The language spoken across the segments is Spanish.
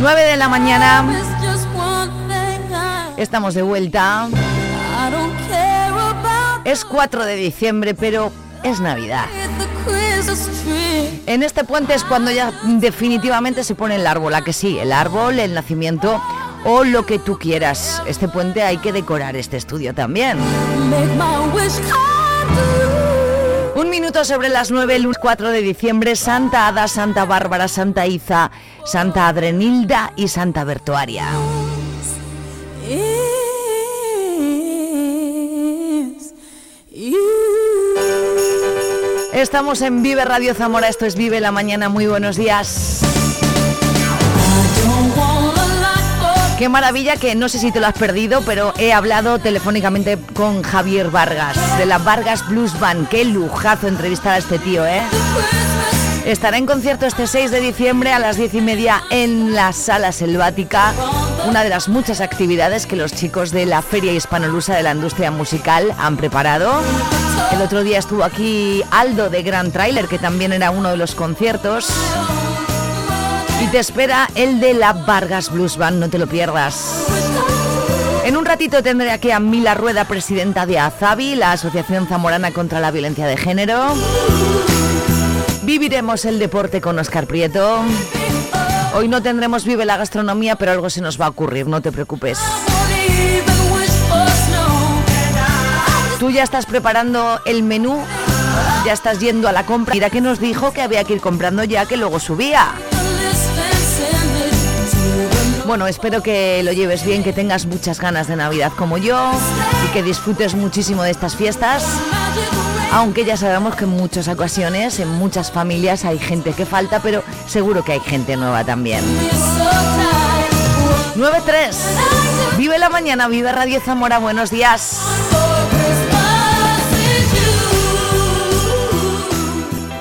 9 de la mañana, estamos de vuelta. Es 4 de diciembre, pero es Navidad. En este puente es cuando ya definitivamente se pone el árbol, a que sí, el árbol, el nacimiento o lo que tú quieras. Este puente hay que decorar este estudio también. Un minuto sobre las 9, el 4 de diciembre, Santa Ada, Santa Bárbara, Santa Iza, Santa Adrenilda y Santa Bertuaria. Estamos en Vive Radio Zamora, esto es Vive la Mañana, muy buenos días. Qué maravilla que no sé si te lo has perdido, pero he hablado telefónicamente con Javier Vargas, de la Vargas Blues Band. Qué lujazo entrevistar a este tío, ¿eh? Estará en concierto este 6 de diciembre a las 10 y media en la Sala Selvática, una de las muchas actividades que los chicos de la Feria Hispanolusa de la Industria Musical han preparado. El otro día estuvo aquí Aldo de Grand Trailer, que también era uno de los conciertos. Y te espera el de la Vargas Blues Band, no te lo pierdas. En un ratito tendré aquí a Mila Rueda, presidenta de AZAVI, la Asociación Zamorana contra la Violencia de Género. Viviremos el deporte con Oscar Prieto. Hoy no tendremos Vive la Gastronomía, pero algo se nos va a ocurrir, no te preocupes. Tú ya estás preparando el menú, ya estás yendo a la compra. Mira que nos dijo que había que ir comprando ya, que luego subía. Bueno, espero que lo lleves bien, que tengas muchas ganas de Navidad como yo y que disfrutes muchísimo de estas fiestas. Aunque ya sabemos que en muchas ocasiones, en muchas familias hay gente que falta, pero seguro que hay gente nueva también. 9-3. Vive la mañana, vive Radio Zamora, buenos días.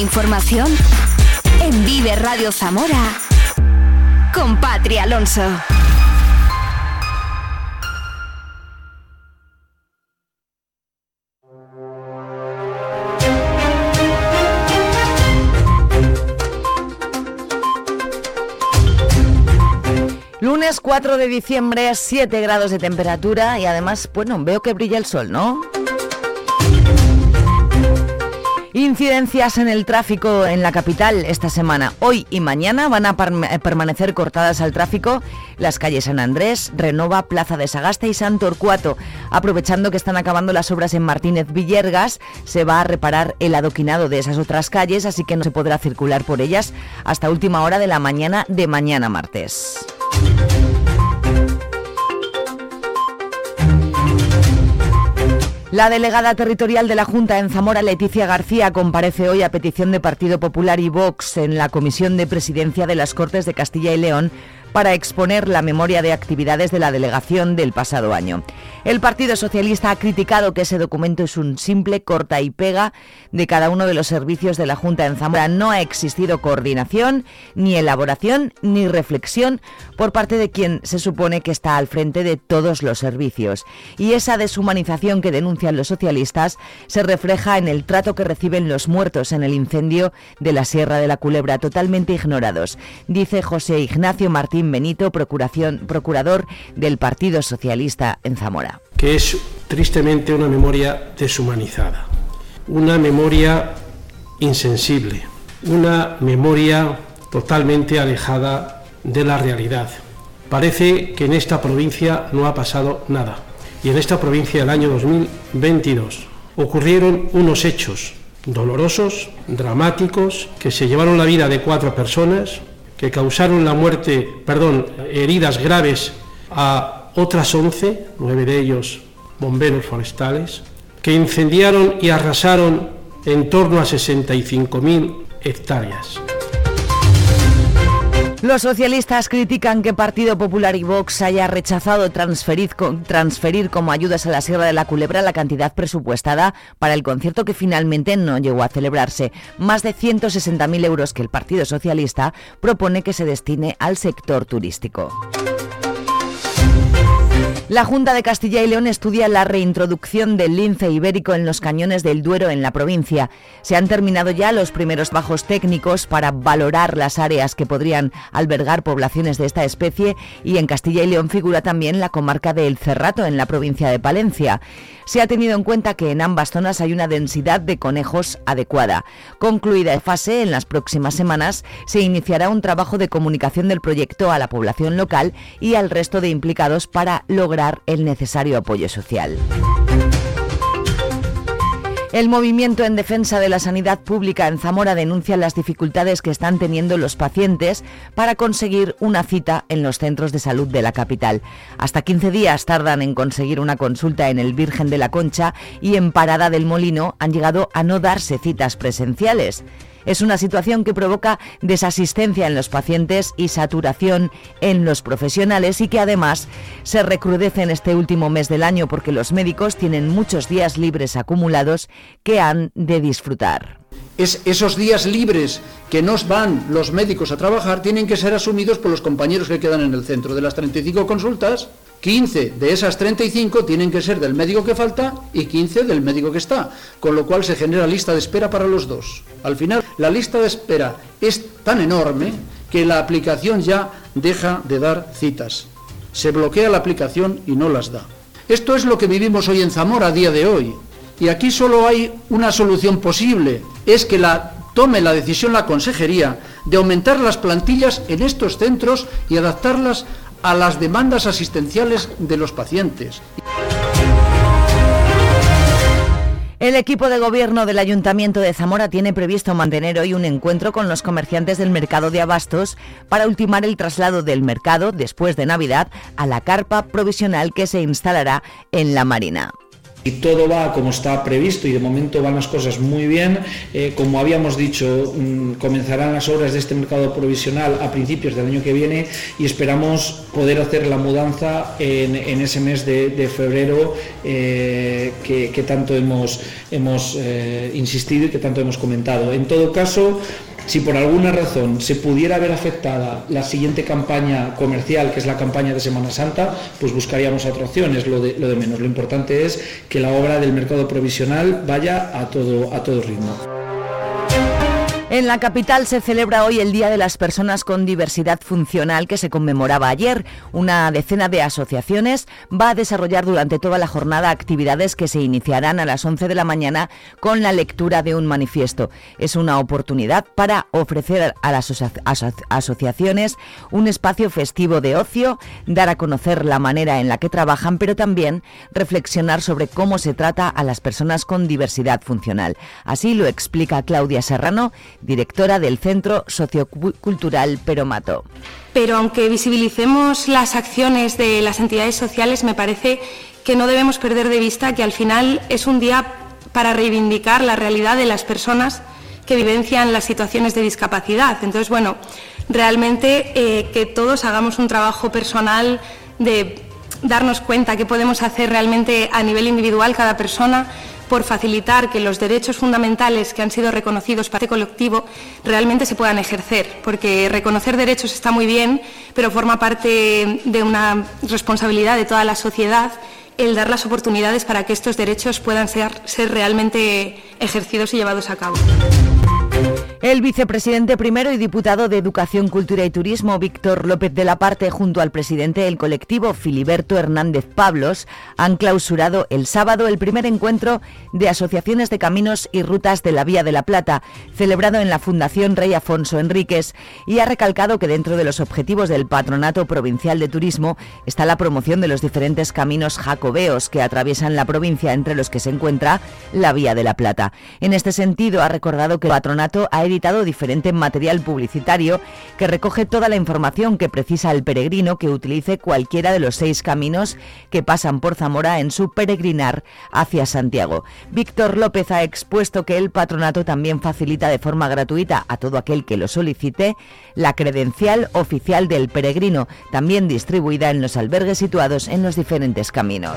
Información en Vive Radio Zamora con Patria Alonso. Lunes 4 de diciembre, 7 grados de temperatura y además, bueno, veo que brilla el sol, ¿no? Incidencias en el tráfico en la capital esta semana. Hoy y mañana van a parm- permanecer cortadas al tráfico las calles San Andrés, Renova, Plaza de Sagasta y San Torcuato. Aprovechando que están acabando las obras en Martínez Villergas, se va a reparar el adoquinado de esas otras calles, así que no se podrá circular por ellas hasta última hora de la mañana de mañana martes. La delegada territorial de la Junta en Zamora, Leticia García, comparece hoy a petición de Partido Popular y Vox en la Comisión de Presidencia de las Cortes de Castilla y León para exponer la memoria de actividades de la delegación del pasado año. El Partido Socialista ha criticado que ese documento es un simple corta y pega de cada uno de los servicios de la Junta en Zamora. No ha existido coordinación, ni elaboración, ni reflexión por parte de quien se supone que está al frente de todos los servicios. Y esa deshumanización que denuncian los socialistas se refleja en el trato que reciben los muertos en el incendio de la Sierra de la Culebra, totalmente ignorados, dice José Ignacio Benito, procuración, procurador del Partido Socialista en Zamora. que es tristemente una memoria deshumanizada, una memoria insensible, una memoria totalmente alejada de la realidad. Parece que en esta provincia no ha pasado nada. Y en esta provincia el año 2022 ocurrieron unos hechos dolorosos, dramáticos, que se llevaron la vida de cuatro personas, que causaron la muerte, perdón, heridas graves a otras once, nueve de ellos bomberos forestales, que incendiaron y arrasaron en torno a 65.000 hectáreas. Los socialistas critican que Partido Popular y Vox haya rechazado transferir, transferir, como ayudas a la Sierra de la Culebra la cantidad presupuestada para el concierto que finalmente no llegó a celebrarse, más de 160.000 euros que el Partido Socialista propone que se destine al sector turístico. La Junta de Castilla y León estudia la reintroducción del lince ibérico en los cañones del Duero en la provincia. Se han terminado ya los primeros bajos técnicos para valorar las áreas que podrían albergar poblaciones de esta especie y en Castilla y León figura también la comarca de El Cerrato en la provincia de Palencia. Se ha tenido en cuenta que en ambas zonas hay una densidad de conejos adecuada. Concluida la fase, en las próximas semanas se iniciará un trabajo de comunicación del proyecto a la población local y al resto de implicados para lograr el necesario apoyo social. El movimiento en defensa de la sanidad pública en Zamora denuncia las dificultades que están teniendo los pacientes para conseguir una cita en los centros de salud de la capital. Hasta 15 días tardan en conseguir una consulta en el Virgen de la Concha y en Parada del Molino han llegado a no darse citas presenciales. Es una situación que provoca desasistencia en los pacientes y saturación en los profesionales y que además se recrudece en este último mes del año porque los médicos tienen muchos días libres acumulados que han de disfrutar. Es esos días libres que nos van los médicos a trabajar tienen que ser asumidos por los compañeros que quedan en el centro. De las 35 consultas, 15 de esas 35 tienen que ser del médico que falta y 15 del médico que está, con lo cual se genera lista de espera para los dos. Al final, la lista de espera es tan enorme que la aplicación ya deja de dar citas. Se bloquea la aplicación y no las da. Esto es lo que vivimos hoy en Zamora a día de hoy. Y aquí solo hay una solución posible, es que la tome la decisión la consejería de aumentar las plantillas en estos centros y adaptarlas a las demandas asistenciales de los pacientes. El equipo de gobierno del Ayuntamiento de Zamora tiene previsto mantener hoy un encuentro con los comerciantes del mercado de abastos para ultimar el traslado del mercado después de Navidad a la carpa provisional que se instalará en la Marina. Y todo va como está previsto y de momento van las cosas muy bien. Eh, como habíamos dicho, mm, comenzarán las obras de este mercado provisional a principios del año que viene y esperamos poder hacer la mudanza en, ese mes de, febrero eh, que, tanto hemos, hemos eh, insistido y que tanto hemos comentado. En todo caso, si por alguna razón se pudiera ver afectada la siguiente campaña comercial, que es la campaña de Semana Santa, pues buscaríamos otra opción, es lo de, lo de menos. Lo importante es que la obra del mercado provisional vaya a todo, a todo ritmo. En la capital se celebra hoy el Día de las Personas con Diversidad Funcional que se conmemoraba ayer. Una decena de asociaciones va a desarrollar durante toda la jornada actividades que se iniciarán a las 11 de la mañana con la lectura de un manifiesto. Es una oportunidad para ofrecer a las asociaciones un espacio festivo de ocio, dar a conocer la manera en la que trabajan, pero también reflexionar sobre cómo se trata a las personas con diversidad funcional. Así lo explica Claudia Serrano, directora del Centro Sociocultural Peromato. Pero aunque visibilicemos las acciones de las entidades sociales, me parece que no debemos perder de vista que al final es un día para reivindicar la realidad de las personas que vivencian las situaciones de discapacidad. Entonces, bueno, realmente eh, que todos hagamos un trabajo personal de darnos cuenta qué podemos hacer realmente a nivel individual cada persona por facilitar que los derechos fundamentales que han sido reconocidos para este colectivo realmente se puedan ejercer, porque reconocer derechos está muy bien, pero forma parte de una responsabilidad de toda la sociedad el dar las oportunidades para que estos derechos puedan ser, ser realmente ejercidos y llevados a cabo. El vicepresidente primero y diputado de Educación, Cultura y Turismo, Víctor López de la Parte, junto al presidente del colectivo, Filiberto Hernández Pablos, han clausurado el sábado el primer encuentro de asociaciones de caminos y rutas de la Vía de la Plata, celebrado en la Fundación Rey Afonso Enríquez, y ha recalcado que dentro de los objetivos del Patronato Provincial de Turismo está la promoción de los diferentes caminos jacobeos que atraviesan la provincia, entre los que se encuentra la Vía de la Plata. En este sentido, ha recordado que el patronato ha editado diferente material publicitario que recoge toda la información que precisa el peregrino que utilice cualquiera de los seis caminos que pasan por Zamora en su peregrinar hacia Santiago. Víctor López ha expuesto que el patronato también facilita de forma gratuita a todo aquel que lo solicite la credencial oficial del peregrino, también distribuida en los albergues situados en los diferentes caminos.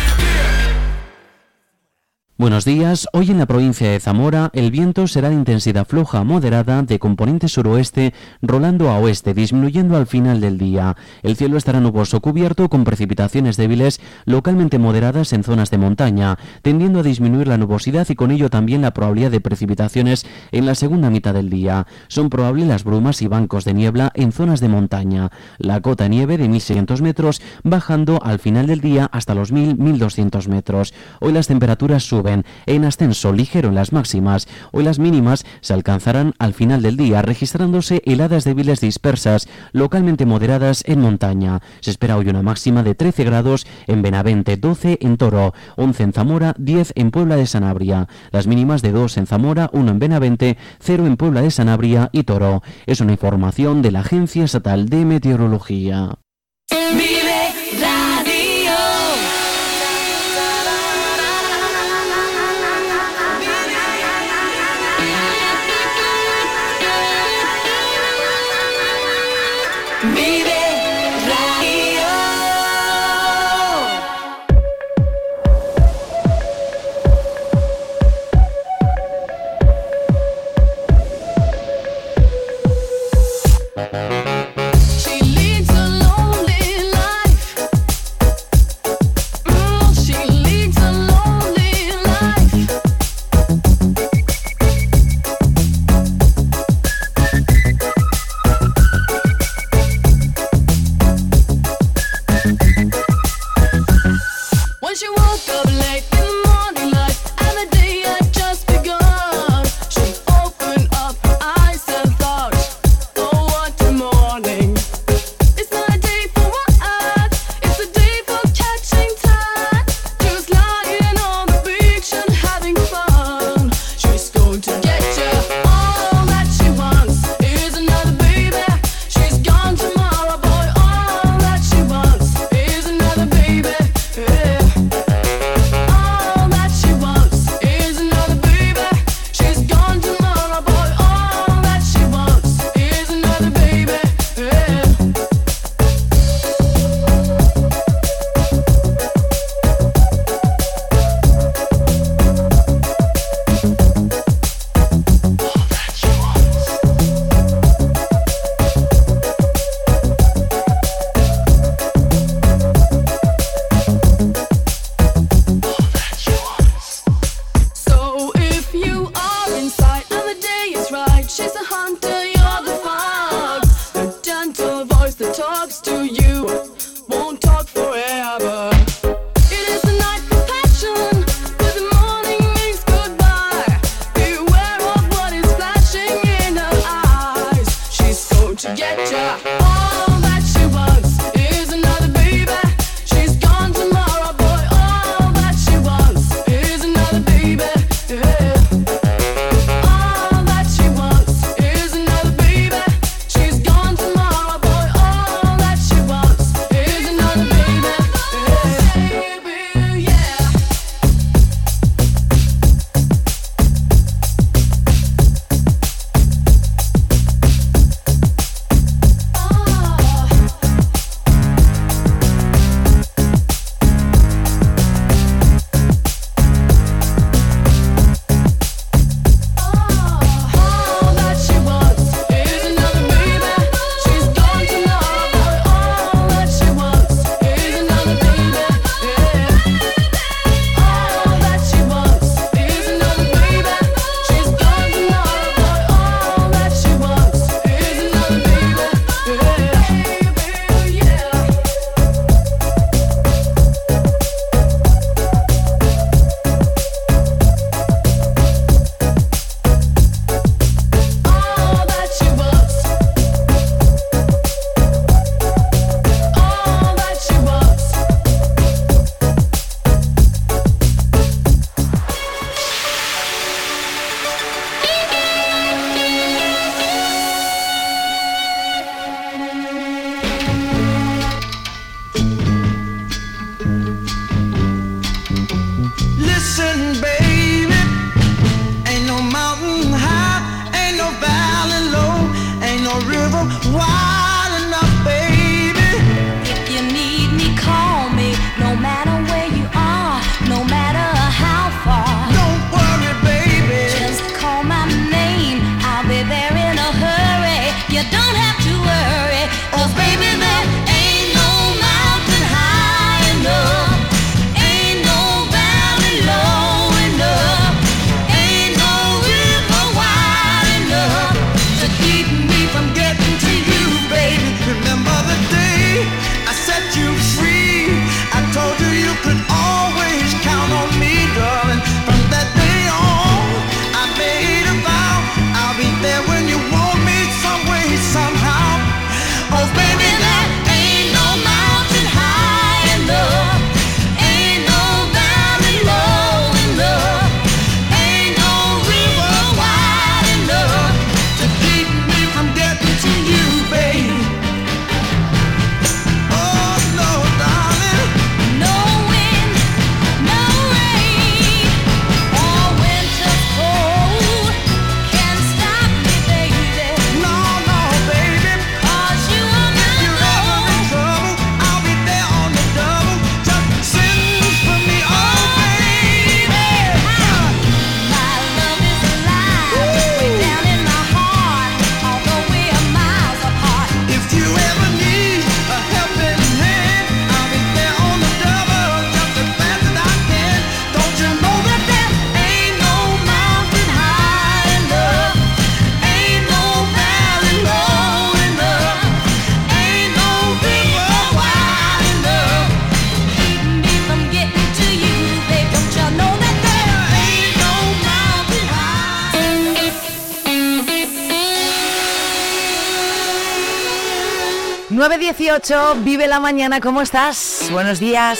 Buenos días. Hoy en la provincia de Zamora el viento será de intensidad floja moderada de componente suroeste rolando a oeste, disminuyendo al final del día. El cielo estará nuboso cubierto con precipitaciones débiles localmente moderadas en zonas de montaña, tendiendo a disminuir la nubosidad y con ello también la probabilidad de precipitaciones en la segunda mitad del día. Son probables las brumas y bancos de niebla en zonas de montaña. La cota nieve de 1600 metros bajando al final del día hasta los 1000-1200 metros. Hoy las temperaturas suben en ascenso ligero en las máximas. Hoy las mínimas se alcanzarán al final del día, registrándose heladas débiles dispersas, localmente moderadas en montaña. Se espera hoy una máxima de 13 grados en Benavente, 12 en Toro, 11 en Zamora, 10 en Puebla de Sanabria. Las mínimas de 2 en Zamora, 1 en Benavente, 0 en Puebla de Sanabria y Toro. Es una información de la Agencia Estatal de Meteorología. 28, vive la mañana, ¿cómo estás? Buenos días.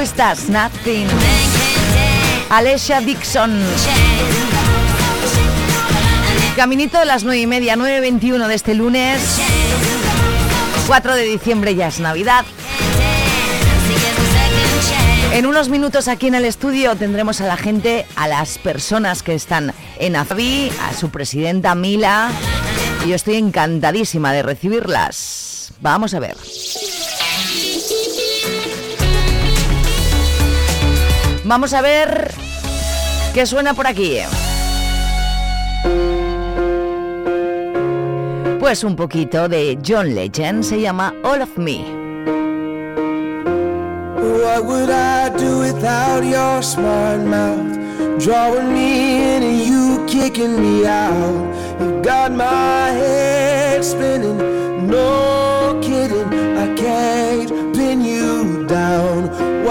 Stars, Nothing. Alessia Dixon. Caminito de las 9 y media, 9.21 de este lunes. 4 de diciembre ya es Navidad. En unos minutos aquí en el estudio tendremos a la gente, a las personas que están en AFI, a su presidenta Mila. Y yo estoy encantadísima de recibirlas. Vamos a ver. Vamos a ver qué suena por aquí. Pues un poquito de John Legend se llama All of Me. What would I do without your smart mouth? Drawing me in and you kicking me out. You got my head spinning, no kidding, I can't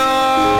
melhor.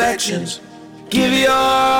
imperfections. Give your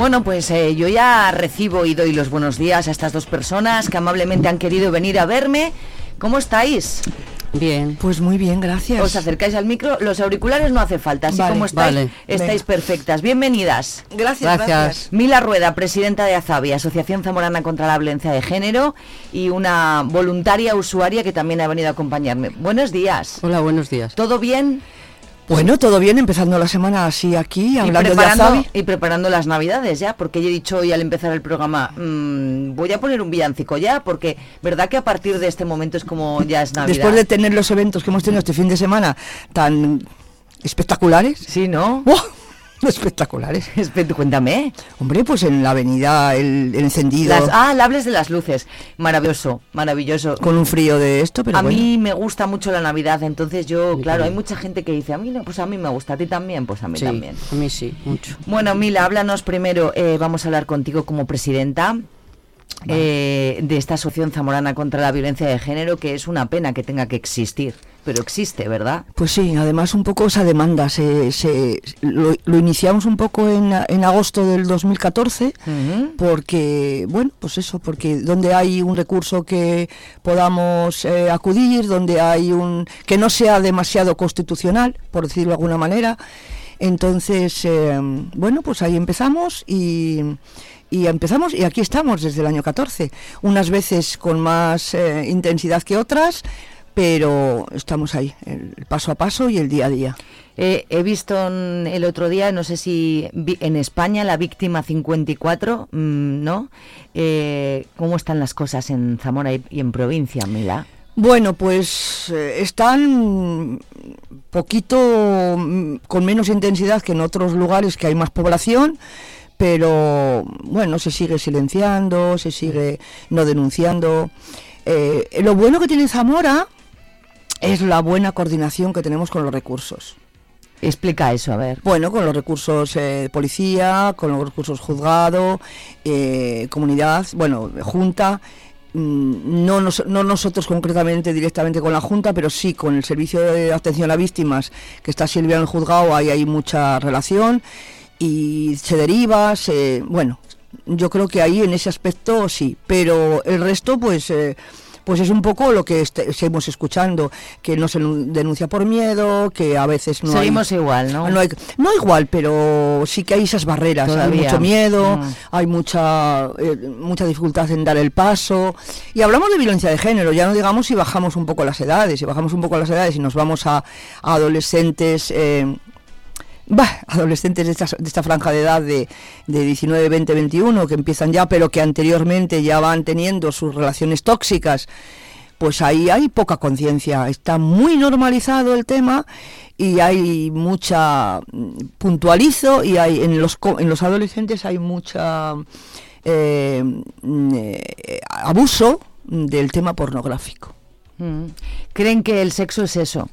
Bueno, pues eh, yo ya recibo y doy los buenos días a estas dos personas que amablemente han querido venir a verme. ¿Cómo estáis? Bien. Pues muy bien, gracias. Os acercáis al micro, los auriculares no hace falta, así Vale, como estáis, vale. estáis perfectas. Bienvenidas. Gracias, Gracias. gracias. Mila Rueda, presidenta de AZABI, Asociación Zamorana contra la Violencia de Género, y una voluntaria usuaria que también ha venido a acompañarme. Buenos días. Hola, buenos días. ¿Todo bien? Bueno, todo bien, empezando la semana así aquí, Y hablando de preparando, Azabi. y preparando las navidades ya, porque yo he dicho hoy al empezar el programa, mm, voy a poner un villancico ya, porque verdad que a partir de este momento es como ya es Navidad. Después de tener los eventos que hemos tenido este fin de semana tan espectaculares. Sí, ¿no? Espectaculares. Cuéntame. Hombre, pues en la avenida el, el encendido. Las, ah, hables de las luces. Maravilloso, maravilloso. Con un frío de esto, pero a bueno. mí me gusta mucho la Navidad, entonces yo, claro, hay mucha gente que dice, a mí no, pues a mí me gusta, a ti también, pues a mí Sí, también. a mí sí, mucho. Bueno, Mila, háblanos primero, eh, vamos a hablar contigo como presidenta. eh, de esta asociación zamorana contra la violencia de género que es una pena que tenga que existir pero existe verdad Pues sí, además un poco esa demanda, se, se- lo, lo iniciamos un poco en, en agosto del 2014, porque, bueno, pues eso, porque donde hay un recurso que podamos eh, acudir, donde hay un, que no sea demasiado constitucional, por decirlo de alguna manera, entonces, eh, bueno, pues ahí empezamos y... Y empezamos y aquí estamos desde el año 14, unas veces con más eh, intensidad que otras, pero estamos ahí, el, paso a paso y el día a día. Eh, he visto el otro día, no sé si vi- en España, la víctima 54, mm, ¿no? Eh, ¿Cómo están las cosas en Zamora y, y en provincia, Mila? Bueno, pues eh, están poquito mm, con menos intensidad que en otros lugares que hay más población, pero bueno, se sigue silenciando, se sigue no denunciando. Eh, lo bueno que tiene Zamora es la buena coordinación que tenemos con los recursos. Explica eso, a ver. Bueno, con los recursos eh, de policía, con los recursos juzgado, eh, comunidad, bueno, junta. mm, No, nos- no nosotros concretamente directamente con la Junta, pero sí con el Servicio de Atención a Víctimas, que está Silvia en el juzgado, ahí hay mucha relación y se deriva, se, bueno, yo creo que ahí en ese aspecto sí, pero el resto pues... eh, pues es un poco lo que este- seguimos escuchando, que no se nu- denuncia por miedo, que a veces no hay- Seguimos igual, ¿no? no, hay- no igual, pero sí que hay esas barreras. Todavía. Hay mucho miedo, Mm. hay mucha, eh, mucha dificultad en dar el paso. Y hablamos de violencia de género, ya no digamos si bajamos un poco las edades, si bajamos un poco las edades y nos vamos a, a adolescentes. eh, bah, adolescentes de esta, de esta franja de edad de, de 19, 20, 21, que empiezan ya, pero que anteriormente ya van teniendo sus relaciones tóxicas, pues ahí hay poca conciencia. Está muy normalizado el tema y hay mucha mm, puntualizo y hay en los en los adolescentes hay mucha eh, mm, eh, abuso del tema pornográfico. Mm. ¿Creen que el sexo es eso?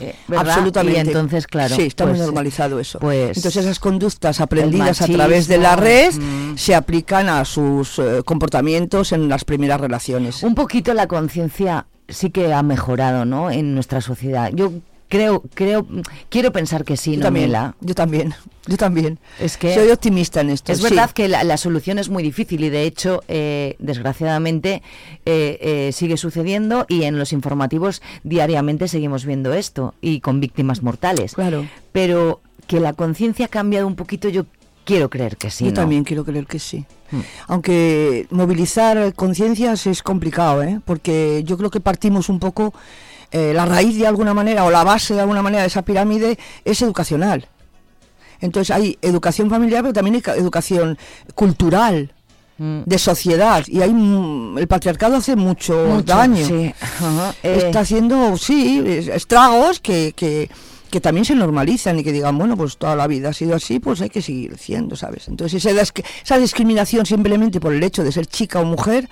Eh, ¿verdad? Absolutamente. Y entonces, claro. Sí, está muy pues, normalizado eso. Pues, Entonces esas conductas aprendidas a través de la red mm. se aplican a sus eh, comportamientos en las primeras relaciones. Un poquito la conciencia sí que ha mejorado, ¿no? En nuestra sociedad. Yo creo, creo, quiero pensar que sí, Yo ¿no, también, Mela? yo también, yo también. Es que Soy optimista en esto. Es sí. verdad que la, la solución es muy difícil y de hecho, eh, desgraciadamente, eh, eh, sigue sucediendo y en los informativos diariamente seguimos viendo esto y con víctimas mortales. Claro. Pero que la conciencia ha cambiado un poquito, yo quiero creer que sí. Yo ¿no? también quiero creer que sí. Mm. Aunque movilizar conciencias es complicado, ¿eh? porque yo creo que partimos un poco, eh, la raíz de alguna manera o la base de alguna manera de esa pirámide es educacional. Entonces hay educación familiar, pero también hay ca- educación cultural, Mm. de sociedad. Y hay el patriarcado hace mucho, Mucho, daño. sí. Eh. Está haciendo, sí, es- estragos que, que, que también se normalizan y que digan, bueno, pues toda la vida ha sido así, pues hay que seguir siendo, ¿sabes? Entonces esa, esa discriminación simplemente por el hecho de ser chica o mujer,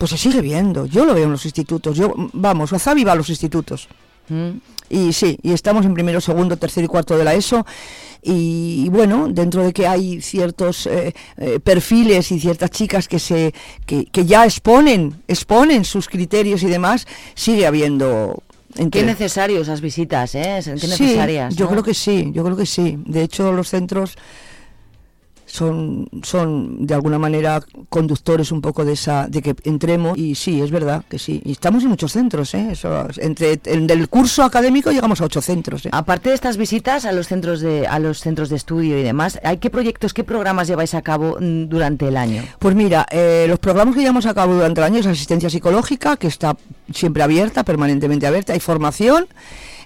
pues se sigue viendo. Yo lo veo en los institutos. Yo, vamos, Wasabi va a los institutos. Mm. Y sí, y estamos en primero, segundo, tercero y cuarto de la ESO. Y, y bueno, dentro de que hay ciertos eh, eh, perfiles y ciertas chicas que se que, que ya exponen, exponen sus criterios y demás, sigue habiendo Qué entre- necesarios esas visitas, ¿eh? Qué Sí, necesarias. yo ¿no? creo que sí, yo creo que sí. De hecho, los centros son, son de alguna manera conductores un poco de esa, de que entremos y sí, es verdad que sí. Y estamos en muchos centros, ¿eh? Eso, entre en del curso académico llegamos a ocho centros. ¿eh? Aparte de estas visitas a los centros de a los centros de estudio y demás, ¿hay qué proyectos, qué programas lleváis a cabo mm, durante el año? Pues mira, eh, los programas que llevamos a cabo durante el año es asistencia psicológica, que está siempre abierta, permanentemente abierta, hay formación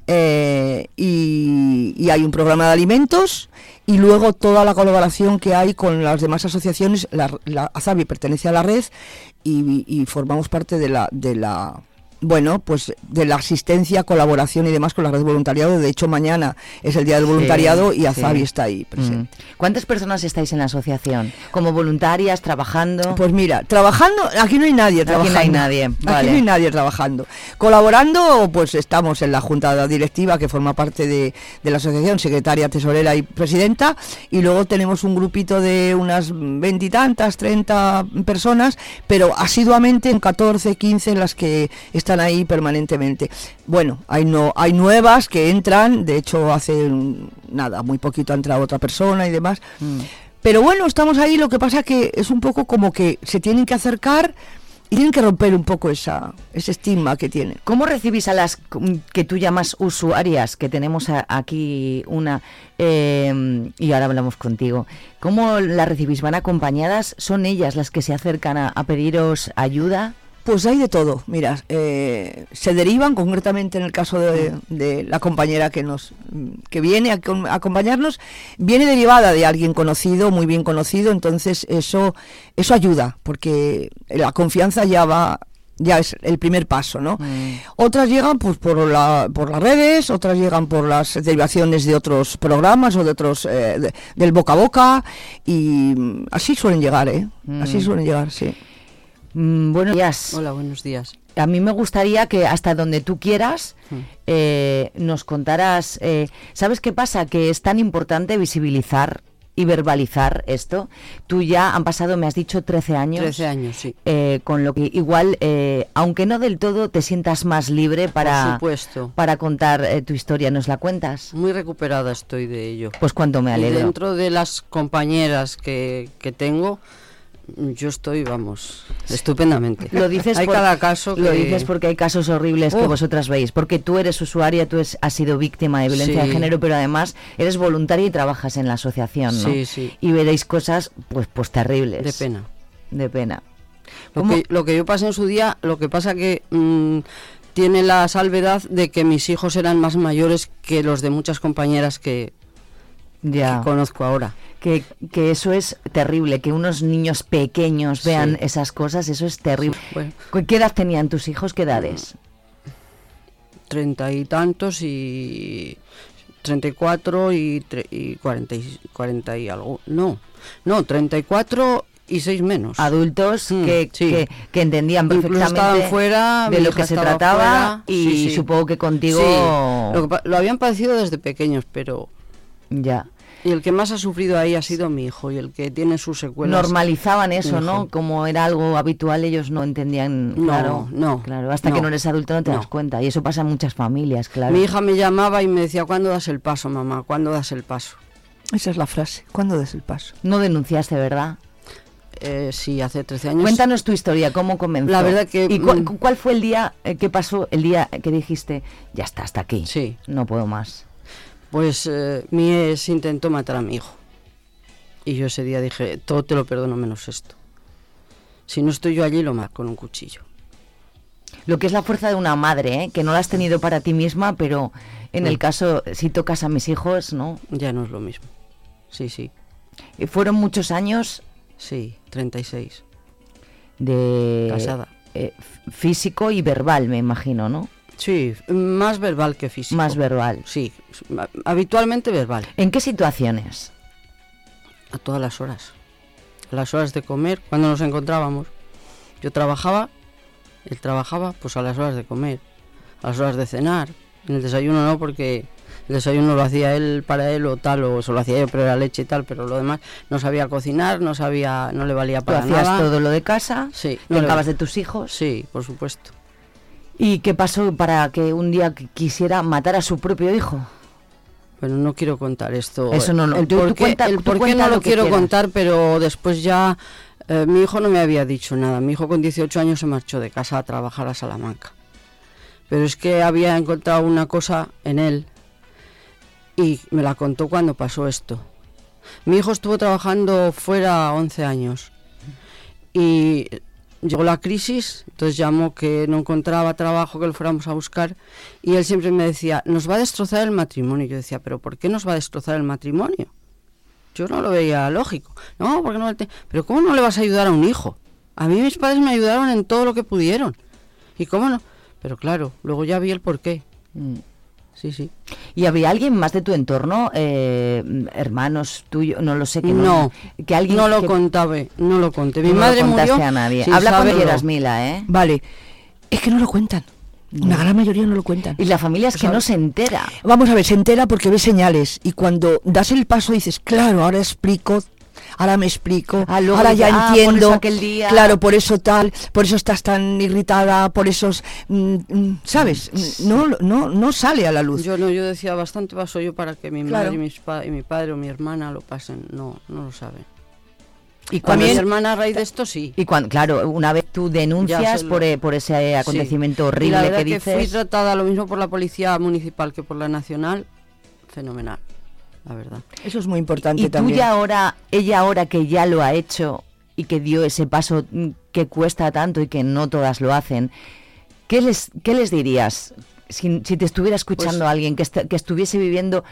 eh, y, hay un programa de alimentos y luego toda la colaboración que hay con las demás asociaciones. La, la AZABI pertenece a la red y, y formamos parte de la, de la bueno, pues de la asistencia, colaboración y demás con la red de voluntariado. De hecho, mañana es el Día del Sí, Voluntariado y Azabi sí. está ahí presente. Mm. ¿Cuántas personas estáis en la asociación? ¿Como voluntarias, trabajando? Pues mira, trabajando, aquí no hay nadie Aquí no trabajando. hay nadie, Aquí no hay nadie trabajando. Colaborando, pues estamos en la junta directiva que forma parte de, de la asociación, secretaria, tesorera y presidenta, y luego tenemos un grupito de unas veintitantas, treinta personas, pero asiduamente en 14, 15 las que están ahí permanentemente. Bueno, hay no, hay nuevas que entran, de hecho hace mm, nada, muy poquito ha entrado otra persona y demás. Pero bueno, estamos ahí, lo que pasa que es un poco como que se tienen que acercar y tienen que romper un poco esa, ese estigma que tienen. ¿Cómo recibís a las mm, que tú llamas usuarias, que tenemos a- aquí una, eh, y ahora hablamos contigo? ¿Cómo las recibís? ¿Van acompañadas? ¿Son ellas las que se acercan a, a pediros ayuda? Pues hay de todo, mira, eh, se derivan concretamente en el caso de, de la compañera que nos que viene a, a acompañarnos, viene derivada de alguien conocido, muy bien conocido, entonces eso eso ayuda, porque la confianza ya va ya es el primer paso, ¿no? Otras llegan pues por la, por las redes, otras llegan por las derivaciones de otros programas o de otros eh, de- del boca a boca y mm, así suelen llegar, ¿eh? Así Mm. suelen llegar, sí. Mm, buenos días. Hola, buenos días. A mí me gustaría que hasta donde tú quieras eh, nos contaras, eh, ¿sabes qué pasa? Que es tan importante visibilizar y verbalizar esto. Tú ya han pasado, me has dicho, 13 años. 13 años, sí. eh, con lo que igual, eh, aunque no del todo, te sientas más libre para, Por supuesto. para contar eh, tu historia. ¿Nos la cuentas? Muy recuperada estoy de ello. Pues cuánto me Y alegro. dentro de las compañeras que, que tengo, yo estoy, vamos, estupendamente. Lo dices, Hay por- cada caso lo que- dices porque hay casos horribles que vosotras veis, porque tú eres usuaria, tú es- has sido víctima de violencia de género, pero además eres voluntaria y trabajas en la asociación, ¿no? Sí, sí. Y veréis cosas pues pues terribles. De pena. De pena. Lo que, lo que yo pasé en su día, lo que pasa que mm, tiene la salvedad de que mis hijos eran más mayores que los de muchas compañeras que, Ya. que conozco ahora. Que, que eso es terrible, que unos niños pequeños vean Sí. esas cosas, eso es terrible. Bueno. ¿Qué- ¿Qué edad tenían tus hijos? ¿Qué edades? Treinta y tantos y treinta y cuatro y, tre- y cuarenta y cuarenta y algo. No, no, treinta y cuatro y seis menos. Adultos Mm, que, sí. que, que entendían perfectamente fuera, de lo que se trataba fuera, y sí, sí. supongo que contigo... Sí, lo, lo habían padecido desde pequeños, pero... Ya. Y el que más ha sufrido ahí ha sido mi hijo y el que tiene sus secuelas. normalizaban eso, ¿no? Como era algo habitual, ellos no entendían, No, claro, no, claro, hasta que no, no eres adulto no te das no. cuenta y eso pasa en muchas familias, claro. Mi hija me llamaba y me decía, ¿cuándo das el paso, mamá? ¿Cuándo das el paso? Esa es la frase. ¿Cuándo des el paso? No denunciaste, ¿verdad? Eh, sí, hace 13 años. Cuéntanos tu historia, cómo comenzó. La verdad que, ¿Y cu- mm, cuál fue el día eh, que pasó, el día que dijiste, ya está, hasta aquí? Sí. No puedo más. Pues eh, mi ex intentó matar a mi hijo. Y yo ese día dije, todo te lo perdono menos esto. Si no estoy yo allí, lo mato con un cuchillo. Lo que es la fuerza de una madre, ¿eh? que no la has tenido para ti misma, pero en el Mm. caso, si tocas a mis hijos, ¿no? Ya no es lo mismo. Sí, sí. Eh, Fueron muchos años Sí, 36. de... Casada. eh, físico y verbal, me imagino, ¿no? Sí, más verbal que físico. Más verbal. Sí, ha- habitualmente verbal. ¿En qué situaciones? A todas las horas. A las horas de comer, cuando nos encontrábamos. Yo trabajaba, él trabajaba, pues a las horas de comer. A las horas de cenar. En el desayuno no, porque el desayuno lo hacía él para él o tal, o se lo hacía yo, pero era leche y tal, pero lo demás no sabía cocinar, no sabía, no le valía Tú para hacías nada. todo lo de casa, Sí, te no le- de tus hijos. Sí, por supuesto. ¿Y qué pasó para que un día qu- quisiera matar a su propio hijo? Bueno, no quiero contar esto. Eso no, no. El Tú- tú por qué, cuenta- el tú por qué cuenta no lo quiero quieras. contar, pero después ya eh, mi hijo no me había dicho nada. Mi hijo con 18 años se marchó de casa a trabajar a Salamanca. Pero es que había encontrado una cosa en él y me la contó cuando pasó esto. Mi hijo estuvo trabajando fuera 11 años y llegó la crisis, entonces llamó que no encontraba trabajo, que lo fuéramos a buscar y él siempre me decía, nos va a destrozar el matrimonio. Yo decía, pero ¿por qué nos va a destrozar el matrimonio? Yo no lo veía lógico. No, porque no. te- Pero ¿cómo no le vas a ayudar a un hijo? A mí mis padres me ayudaron en todo lo que pudieron. ¿Y cómo no? Pero claro, luego ya vi el porqué. Sí, sí. ¿Y había alguien más de tu entorno, eh, hermanos tuyos, no lo sé, que no, No, que alguien no lo que- contaba, no lo conté. Mi no lo contaste murió a nadie. Habla cuando saberlo. quieras, Mila, ¿eh? Vale, es que no lo cuentan. Una gran mayoría no lo cuentan. Y la familia es que no se entera. Vamos a ver, se entera porque ve señales y cuando das el paso dices, claro, ahora explico, ahora me explico, Ah, ahora ya por entiendo, aquel día- claro, por eso tal, por eso estás tan irritada, por eso, es, mm, mm, ¿sabes? No, no, no sale a la luz. Yo no, yo decía bastante paso yo para que mi Claro. madre y, mis pa- y mi padre o mi hermana lo pasen. No, no lo saben. Y Cuando mi hermana a raíz de esto sí. Y cuando, claro, una vez tú denuncias lo- por, por ese acontecimiento Sí. Y horrible la verdad que que, dices. fui tratada lo mismo por la policía municipal que por la nacional, fenomenal, la verdad. Eso es muy importante y tú también. ya ahora, ella ahora que ya lo ha hecho y que dio ese paso que cuesta tanto y que no todas lo hacen, ¿qué les, qué les dirías si, si te estuviera escuchando Pues alguien que, est- que estuviese viviendo,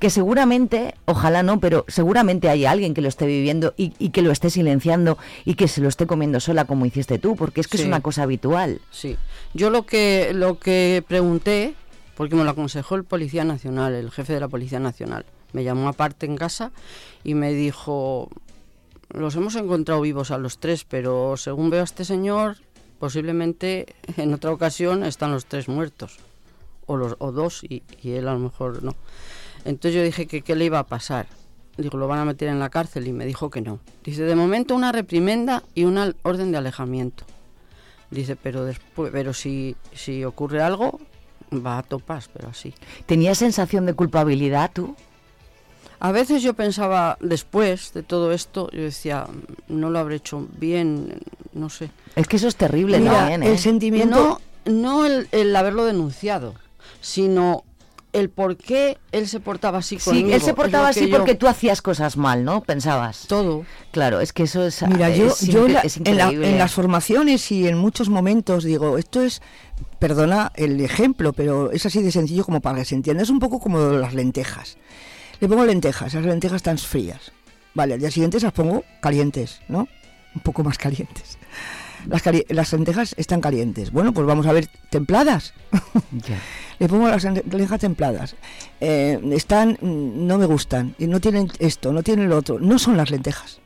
que seguramente, ojalá no, pero seguramente hay alguien que lo esté viviendo y, y que lo esté silenciando y que se lo esté comiendo sola como hiciste tú, porque es que es una cosa habitual. Sí. Yo lo que lo que pregunté, porque me lo aconsejó el Policía Nacional, el jefe de la Policía Nacional, me llamó aparte en casa y me dijo, los hemos encontrado vivos a los tres, pero según veo a este señor, posiblemente en otra ocasión están los tres muertos, o, los, o dos, y, él a lo mejor no. Entonces yo dije que qué le iba a pasar. Digo, lo van a meter en la cárcel y me dijo que no. Dice, de momento una reprimenda y una orden de alejamiento. Dice, pero después, pero si, si ocurre algo, va a topas, pero así. ¿Tenías sensación de culpabilidad tú? A veces yo pensaba, después de todo esto, yo decía, no lo habré hecho bien, no sé. Es que eso es terrible Mira, también, ¿eh? el sentimiento... No, no el, el haberlo denunciado, sino el por qué él se portaba así Sí, conmigo. él se portaba así yo- porque tú hacías cosas mal, ¿no? Pensabas. Todo. Claro, es que eso es. Mira, yo, es yo incre- la- es en, la- en las formaciones y en muchos momentos digo, esto es, perdona el ejemplo, pero es así de sencillo como para que se entienda. Es un poco como las lentejas. Le pongo lentejas, esas lentejas están frías. Vale, al día siguiente las pongo calientes, ¿no? Un poco más calientes. Las, cali- las lentejas están calientes. Bueno, pues vamos a ver, templadas. Le pongo las lentejas templadas. Eh, están, mm, no me gustan. Y no tienen esto, no tienen lo otro. No son las lentejas.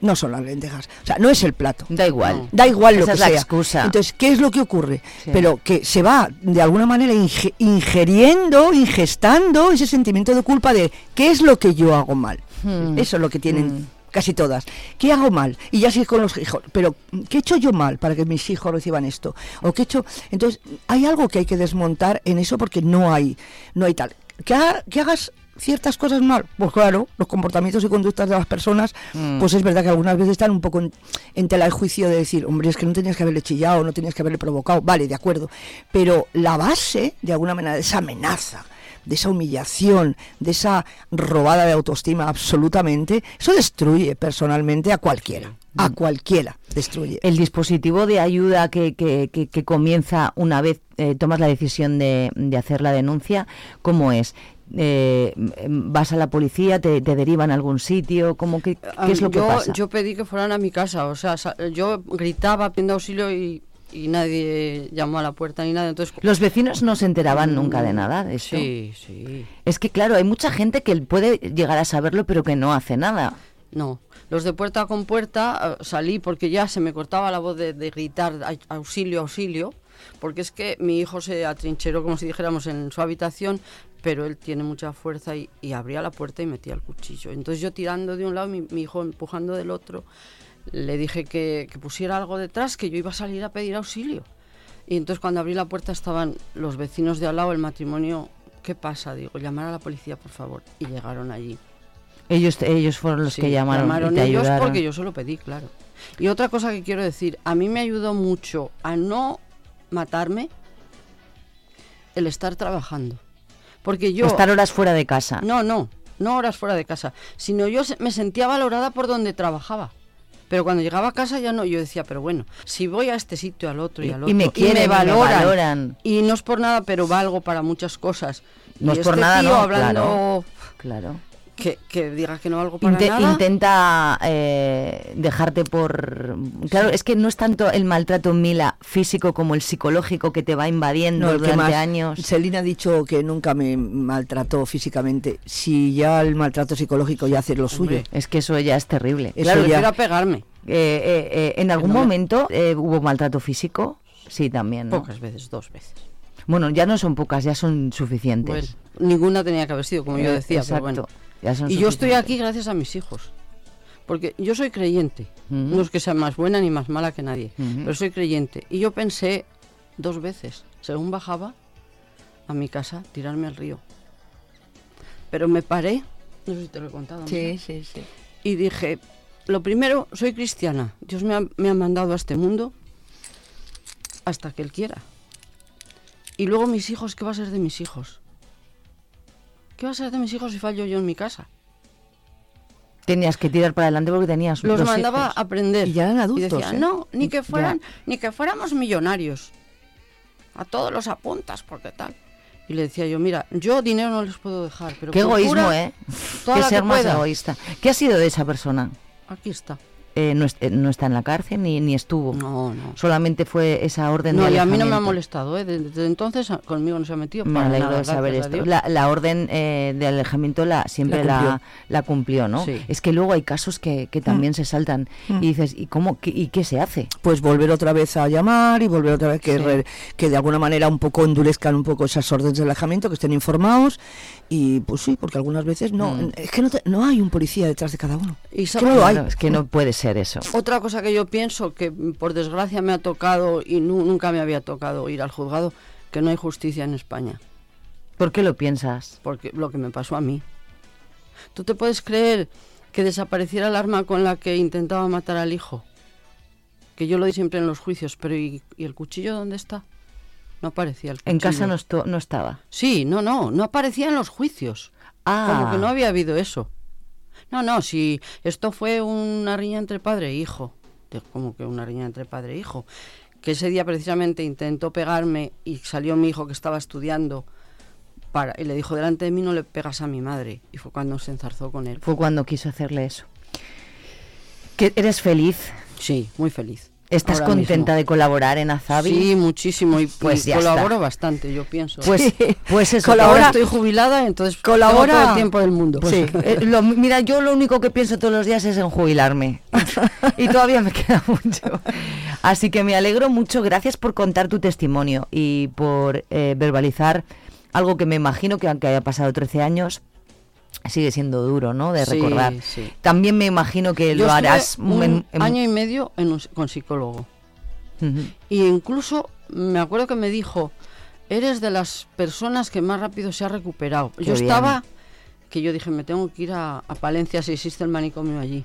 No son las lentejas. O sea, no es el plato. Da igual. Da igual lo Esa que es la sea. excusa. Entonces, ¿qué es lo que ocurre? Sí. Pero que se va de alguna manera ingeriendo, ingestando ese sentimiento de culpa de ¿qué es lo que yo hago mal? Hmm. Eso es lo que tienen casi todas. ¿Qué hago mal? Y ya sí con los hijos. Pero, ¿qué he hecho yo mal para que mis hijos reciban esto? ¿O qué he hecho? Entonces, hay algo que hay que desmontar en eso porque no hay, no hay tal. Que, ha- que hagas ciertas cosas mal, pues claro, los comportamientos y conductas de las personas, Mm. pues es verdad que algunas veces están un poco en, en tela de juicio de decir, hombre, es que no tenías que haberle chillado, no tenías que haberle provocado, vale, de acuerdo, pero la base, de alguna manera, de esa amenaza, de esa humillación, de esa robada de autoestima absolutamente, eso destruye personalmente a cualquiera, a cualquiera destruye. El dispositivo de ayuda que, que, que- que comienza una vez eh, tomas la decisión de, de hacer la denuncia, ¿cómo es? Eh, ¿Vas a la policía? Te, te derivan a algún sitio? ¿Cómo que, ¿Qué es lo que pasa? yo pedí que fueran a mi casa, o sea, yo gritaba pidiendo auxilio y, y nadie llamó a la puerta ni nada. Entonces, Los vecinos no se enteraban nunca de nada de esto. Sí, sí. Es que claro, hay mucha gente que puede llegar a saberlo pero que no hace nada. No, los de puerta con puerta eh, salí porque ya se me cortaba la voz de, de gritar "Ay, auxilio, auxilio, porque es que mi hijo se atrincheró como si dijéramos en su habitación, pero él tiene mucha fuerza y, y abría la puerta y metía el cuchillo. Entonces yo tirando de un lado, mi, mi hijo empujando del otro, le dije que, que pusiera algo detrás, que yo iba a salir a pedir auxilio. Y entonces cuando abrí la puerta estaban los vecinos de al lado, el matrimonio ¿qué pasa? Digo, llamar a la policía, por favor. Y llegaron allí. Ellos, ellos fueron los Sí, que llamaron, y te ellos ayudaron. porque yo se lo pedí, claro. Y otra cosa que quiero decir, a mí me ayudó mucho a no matarme el estar trabajando. Porque yo... Estar horas fuera de casa. No, no, no horas fuera de casa, sino yo me sentía valorada por donde trabajaba. Pero cuando llegaba a casa ya no, yo decía, pero bueno, si voy a este sitio, al otro y, Y- al y otro, me quieren, y me valoran, valoran. y no es por nada, pero valgo para muchas cosas. No Y es por este nada, tío no, hablando Claro. Que, que diga que no valgo para Inte- nada. intenta eh, dejarte por... Claro, es que no es tanto el maltrato, Mila, físico como el psicológico que te va invadiendo No, durante más- años. Celina ha dicho que nunca me maltrató físicamente. Si ya el maltrato psicológico ya hace lo suyo. Es que eso ya es terrible. Eso Claro, ya- Prefiero pegarme. Eh, eh, eh, ¿En algún no me- momento eh, hubo maltrato físico? Sí, también. ¿no? Pocas veces, dos veces. Bueno, ya no son pocas, ya son suficientes. Bueno, ninguna tenía que haber sido, como yo decía, exacto, pero bueno. Ya son y yo estoy aquí gracias a mis hijos. Porque yo soy creyente. No es que sea más buena ni más mala que nadie. Pero soy creyente. Y yo pensé dos veces, según bajaba a mi casa, tirarme al río. Pero me paré, no sé si te lo he contado. Sí, sí, sí. Y dije, lo primero, soy cristiana. Dios me ha, me ha mandado a este mundo hasta que Él quiera. Y luego mis hijos, ¿qué va a ser de mis hijos? ¿Qué va a ser de mis hijos si fallo yo en mi casa? Tenías que tirar para adelante porque tenías Los dos mandaba hijos. a aprender. Y ya eran Y adultos, decía, ¿eh? no, ni que Ya. fueran, ni que fuéramos millonarios. A todos los apuntas, porque tal. Y le decía yo, mira, yo dinero no les puedo dejar, pero Qué egoísmo, ¿eh? toda que la ser más pueda". egoísta. ¿Qué ha sido de esa persona? Aquí está. Eh, no, es- eh, no está en la cárcel ni, ni estuvo. No, no. Solamente fue esa orden No, de y a mí no me ha molestado, ¿eh? Desde, desde entonces a- conmigo no se ha metido. Me para alegro nada, de saber esto. La, la orden eh, de alejamiento la siempre La la, cumplió. la cumplió, ¿no? Sí. Es que luego hay casos que, que también se saltan Mm. y dices, ¿y cómo? qué- ¿Y qué se hace? Pues volver otra vez a llamar y volver otra vez que, Sí. re- que de alguna manera un poco endurezcan un poco esas órdenes de alejamiento, que estén informados y pues sí, porque algunas veces no, Mm. es que no, te- no hay un policía detrás de cada uno. Y no lo hay. Es que no puede ser eso. Otra cosa que yo pienso que por desgracia me ha tocado y nu- nunca me había tocado ir al juzgado, que no hay justicia en España. ¿Por qué lo piensas? Porque lo que me pasó a mí. ¿Tú te puedes creer que desapareciera el arma con la que intentaba matar al hijo? Que yo lo di siempre en los juicios, pero ¿y, y el cuchillo dónde está? No aparecía el cuchillo. En casa no, no estaba. Sí, no, no, no aparecía en los juicios. Ah. Como que no había habido eso. No, no, si esto fue una riña entre padre e hijo. Como que una riña entre padre e hijo. Que ese día precisamente intentó pegarme y salió mi hijo que estaba estudiando para, y le dijo, delante de mí no le pegas a mi madre. Y fue cuando se enzarzó con él. Fue cuando quiso hacerle eso. ¿Que ¿Eres feliz? Sí, muy feliz. ¿Estás Ahora contenta mismo. de colaborar en Azabi? Sí, muchísimo. Y, Pues y ya colaboro está. bastante, yo pienso. Pues, pues eso. Ahora colabora- estoy jubilada, entonces colabora tengo todo el tiempo del mundo. Pues, eh, lo- mira, yo lo único que pienso todos los días es en jubilarme. y todavía me queda mucho. Así que me alegro mucho. Gracias por contar tu testimonio y por eh, verbalizar algo que me imagino que aunque haya pasado 13 años, sigue siendo duro, ¿no? De recordar. sí. También me imagino que Yo lo harás un en- en- año y medio en un- con psicólogo. Y incluso me acuerdo que me dijo, eres de las personas que más rápido se ha recuperado. Qué yo bien. estaba, que yo dije, me tengo que ir a, a Palencia si existe el manicomio allí.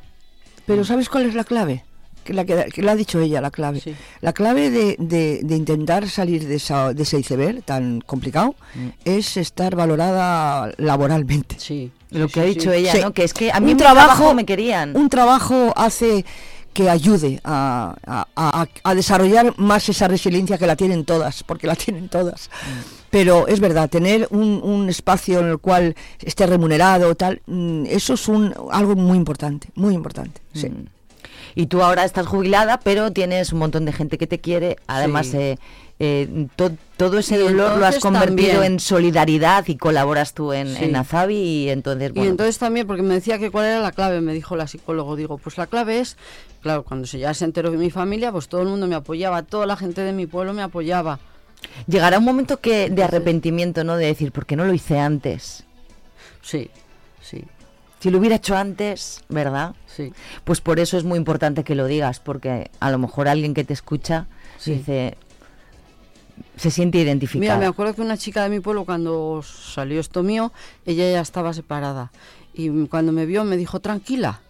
Pero ¿sabes cuál es la clave? Que la, que, que la ha dicho ella, la clave. La clave de, de- de intentar salir de, esa- de ese iceberg tan complicado Mm. es estar valorada laboralmente. Sí. Lo que ha dicho ella, ¿no? Que es que a mí un trabajo, trabajo me querían. Un trabajo hace que ayude a, a- a- a desarrollar más esa resiliencia que la tienen todas, porque la tienen todas. Pero es verdad, tener un, un espacio en el cual esté remunerado, tal, mm, eso es un, algo muy importante, muy importante. Sí. Mm. Y tú ahora estás jubilada, pero tienes un montón de gente que te quiere. Además, Sí. eh, eh, to- todo ese dolor lo has convertido también- en solidaridad y colaboras tú en, Sí. en Azabi y entonces, Y entonces también, porque me decía que cuál era la clave, me dijo la psicólogo, digo, pues la clave es, claro, cuando se ya se enteró de mi familia, pues todo el mundo me apoyaba, toda la gente de mi pueblo me apoyaba. llegará un momento que de arrepentimiento, ¿no? De decir, ¿por qué no lo hice antes? Sí, sí. Si lo hubiera hecho antes, ¿verdad? Sí. Pues por eso es muy importante que lo digas, porque a lo mejor alguien que te escucha Sí. dice, se siente identificada. Mira, me acuerdo que una chica de mi pueblo cuando salió esto mío, ella ya estaba separada. Y cuando me vio me dijo, tranquila,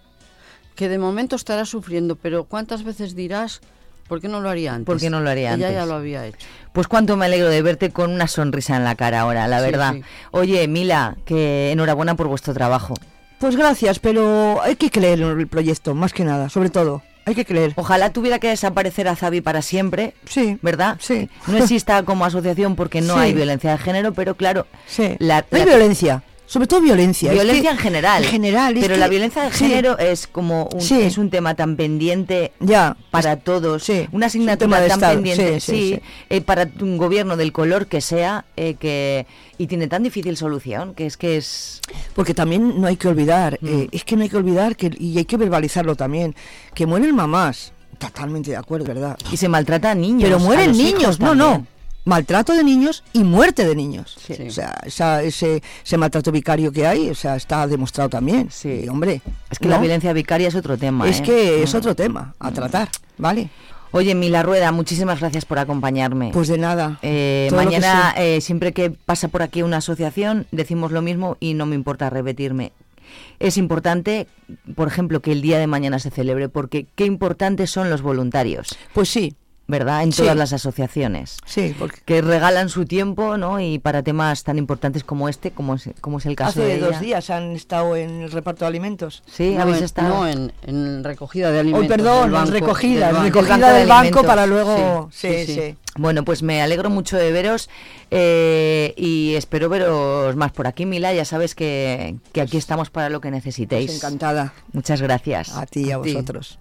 que de momento estarás sufriendo, pero ¿cuántas veces dirás, ¿por qué no lo haría antes? ¿Por qué no lo haría Ella antes? ya lo había hecho. Pues cuánto me alegro de verte con una sonrisa en la cara ahora, la Sí, verdad. sí. Oye, Mila, que enhorabuena por vuestro trabajo. Pues gracias, pero hay que creer en el proyecto, más que nada, sobre todo. Hay que creer. Ojalá tuviera que desaparecer a Zabi para siempre. Sí. ¿Verdad? Sí. No exista como asociación porque no Sí. hay violencia de género, pero claro, Sí. la, hay violencia, sobre todo violencia. es Violencia que- en general. En general, es Pero que- la violencia de sí. género es como un, Sí. es un tema tan pendiente Ya. para todos. Sí. Una Es un asignatura tema de tan Estado. pendiente, Sí, eh, para un gobierno del color que sea, eh, que y tiene tan difícil solución, que es que es Porque también no hay que olvidar, Mm. eh, es que no hay que olvidar, que y hay que verbalizarlo también, que mueren mamás. Totalmente de acuerdo, ¿verdad? y se maltrata a niños. Pero mueren niños, no, no. Maltrato de niños y muerte de niños. Sí. O sea, esa- ese, ese maltrato vicario que hay, o sea, está demostrado también. Sí. Y, hombre, Es que ¿no? la violencia vicaria es otro tema. es ¿eh? que es Mm. otro tema a tratar, ¿vale? Oye, Mila Rueda, muchísimas gracias por acompañarme. Pues de nada. Eh, que mañana, eh, siempre que pasa por aquí una asociación, decimos lo mismo y no me importa repetirme. Es importante, por ejemplo, que el día de mañana se celebre, porque qué importantes son los voluntarios, Pues sí, ¿verdad? En Sí. todas las asociaciones. sí, porque Que regalan su tiempo, ¿no? Y para temas tan importantes como este, como es, como es el caso de hace dos ella. días han estado en el reparto de alimentos. Sí, no, habéis en, estado. no, en, en recogida de Oh, alimentos. perdón, del banco, recogida, del banco. recogida Del banco de para luego... Sí, Sí, sí, sí. sí. Bueno, pues me alegro mucho de veros eh, y espero veros más por aquí, Mila. Ya sabes que, que aquí estamos para lo que necesitéis. Pues encantada. Muchas gracias. A ti y a, vosotros.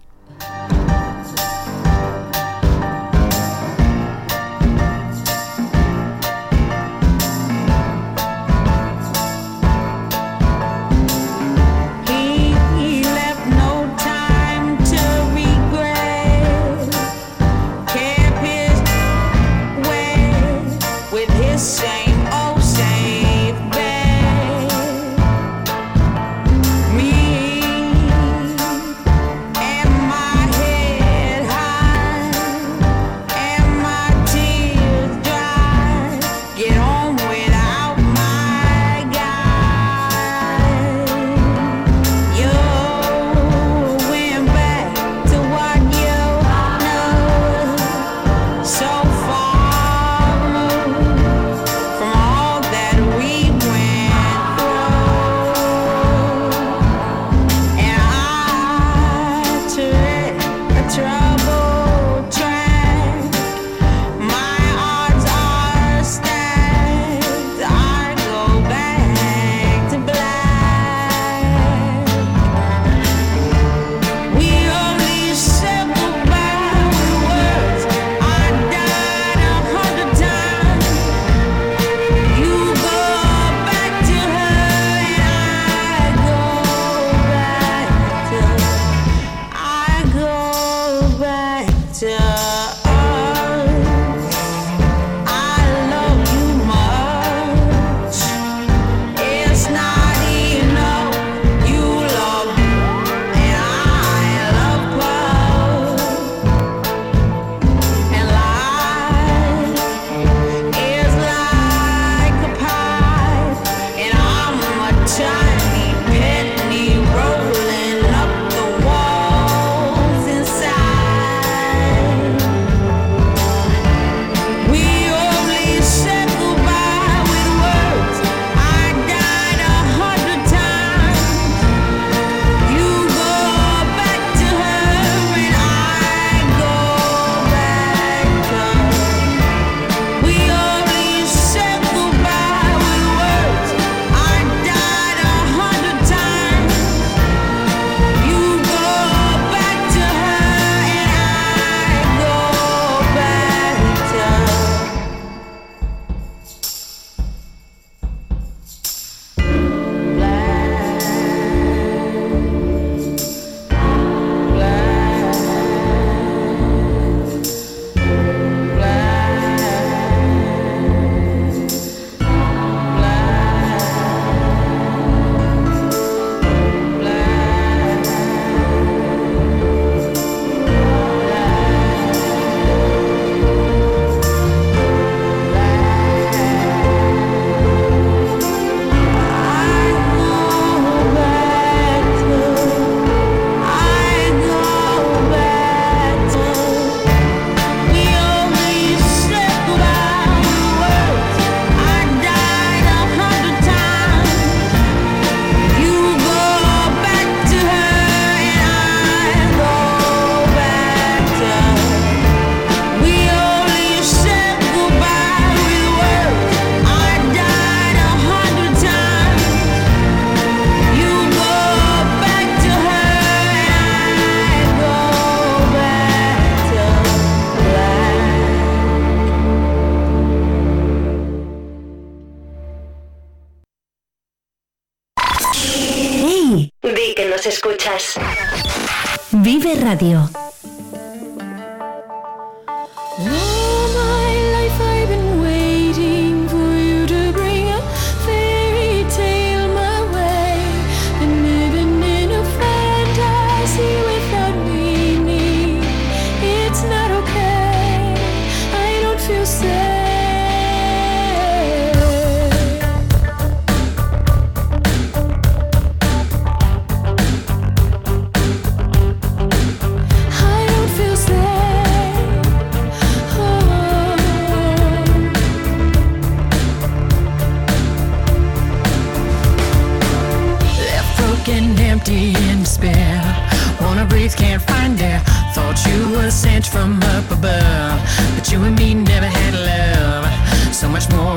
sent from up above. But you and me never had love. So much more.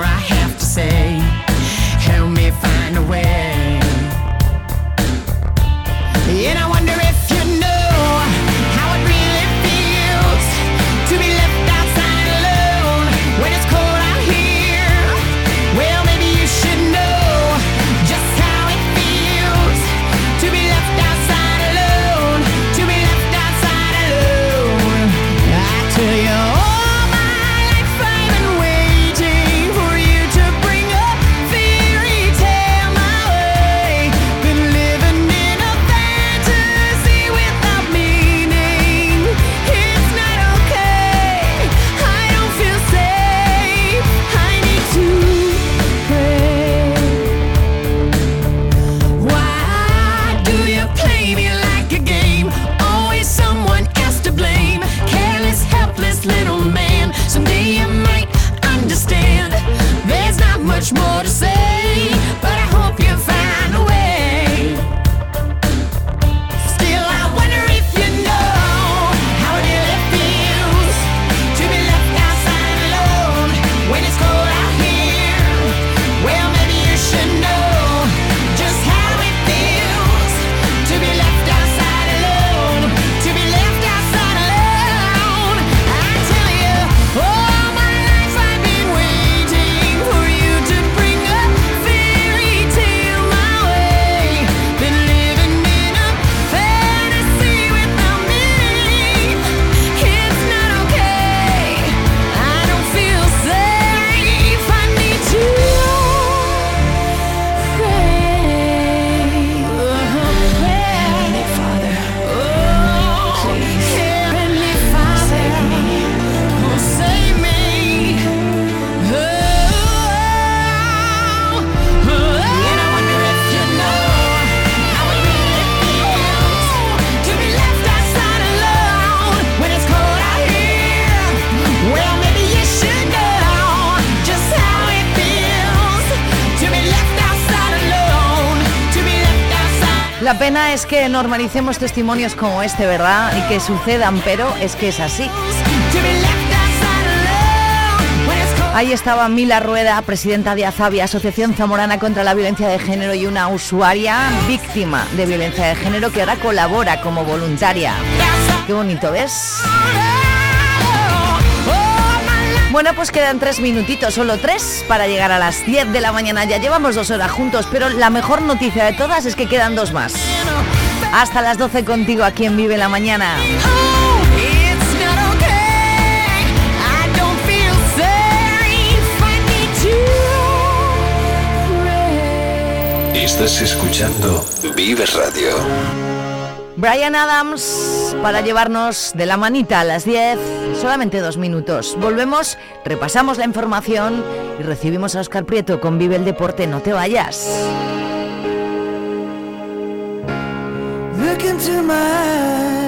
que normalicemos testimonios como este, ¿verdad? Y que sucedan, pero es que es así. Ahí estaba Mila Rueda, presidenta de Azavia, Asociación Zamorana contra la Violencia de Género y una usuaria víctima de violencia de género que ahora colabora como voluntaria. Qué bonito, ¿ves? Bueno, pues quedan tres minutitos, solo tres, para llegar a las 10 de la mañana. Ya llevamos dos horas juntos, pero la mejor noticia de todas es que quedan dos más. Hasta las 12 contigo aquí en Vive la Mañana. Estás escuchando Vive Radio. Brian Adams para llevarnos de la manita a las 10, solamente dos minutos. Volvemos, repasamos la información y recibimos a Oscar Prieto con Vive el Deporte. No te vayas. into my eyes